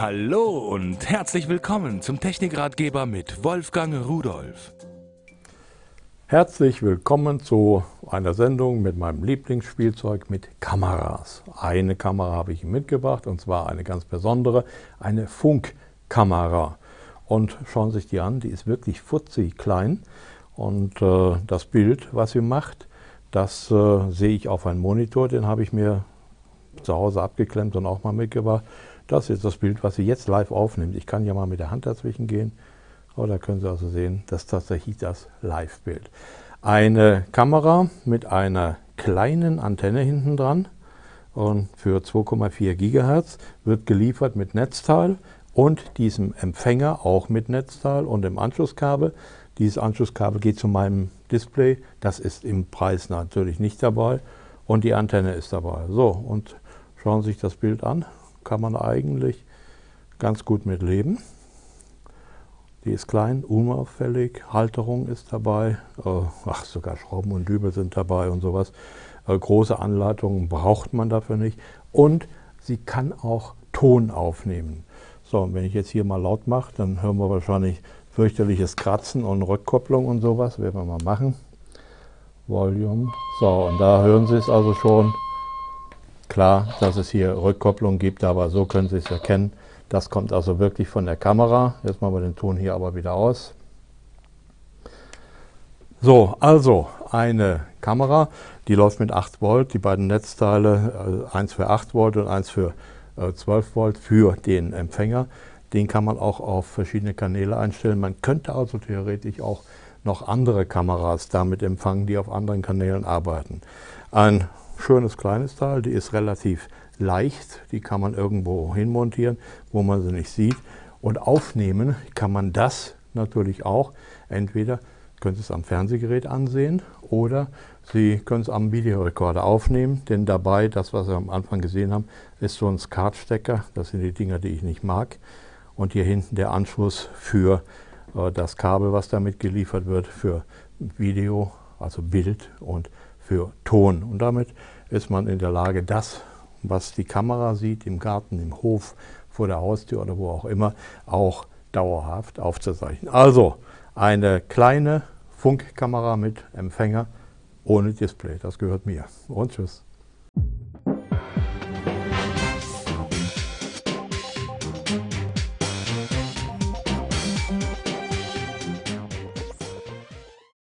Hallo und herzlich willkommen zum Technikratgeber mit Wolfgang Rudolf. Herzlich willkommen zu einer Sendung mit meinem Lieblingsspielzeug mit Kameras. Eine Kamera habe ich mitgebracht und zwar eine ganz besondere, eine Funkkamera. Und schauen Sie sich die an, die ist wirklich futzig klein und äh, das Bild, was sie macht, das äh, sehe ich auf einem Monitor, den habe ich mir zu Hause abgeklemmt und auch mal mitgebracht. Das ist das Bild, was sie jetzt live aufnimmt. Ich kann ja mal mit der Hand dazwischen gehen. Aber da können Sie also sehen, das ist tatsächlich das Live-Bild. Eine Kamera mit einer kleinen Antenne hinten dran und für 2,4 GHz wird geliefert mit Netzteil und diesem Empfänger auch mit Netzteil und dem Anschlusskabel. Dieses Anschlusskabel geht zu meinem Display. Das ist im Preis natürlich nicht dabei und die Antenne ist dabei. So, und schauen Sie sich das Bild an kann man eigentlich ganz gut mit leben. Die ist klein, unauffällig, Halterung ist dabei, äh, ach, sogar Schrauben und Dübel sind dabei und sowas. Äh, große Anleitungen braucht man dafür nicht. Und sie kann auch Ton aufnehmen. So, und wenn ich jetzt hier mal laut mache, dann hören wir wahrscheinlich fürchterliches Kratzen und Rückkopplung und sowas. Werden wir mal machen. Volume. So, und da hören Sie es also schon. Klar, dass es hier Rückkopplung gibt, aber so können Sie es erkennen. Das kommt also wirklich von der Kamera. Jetzt machen wir den Ton hier aber wieder aus. So, also eine Kamera, die läuft mit 8 Volt, die beiden Netzteile, äh, eins für 8 Volt und eins für 12 äh, Volt für den Empfänger. Den kann man auch auf verschiedene Kanäle einstellen. Man könnte also theoretisch auch noch andere Kameras damit empfangen, die auf anderen Kanälen arbeiten. Ein schönes kleines Teil, die ist relativ leicht, die kann man irgendwo hinmontieren, wo man sie nicht sieht. Und aufnehmen kann man das natürlich auch. Entweder können Sie es am Fernsehgerät ansehen oder Sie können es am Videorekorder aufnehmen, denn dabei, das was Sie am Anfang gesehen haben, ist so ein SCART-Stecker, das sind die Dinger, die ich nicht mag. Und hier hinten der Anschluss für äh, das Kabel, was damit geliefert wird, für Video, also Bild und für Ton. Und damit ist man in der Lage, das, was die Kamera sieht, im Garten, im Hof, vor der Haustür oder wo auch immer, auch dauerhaft aufzuzeichnen. Also eine kleine Funkkamera mit Empfänger ohne Display. Das gehört mir. Und tschüss.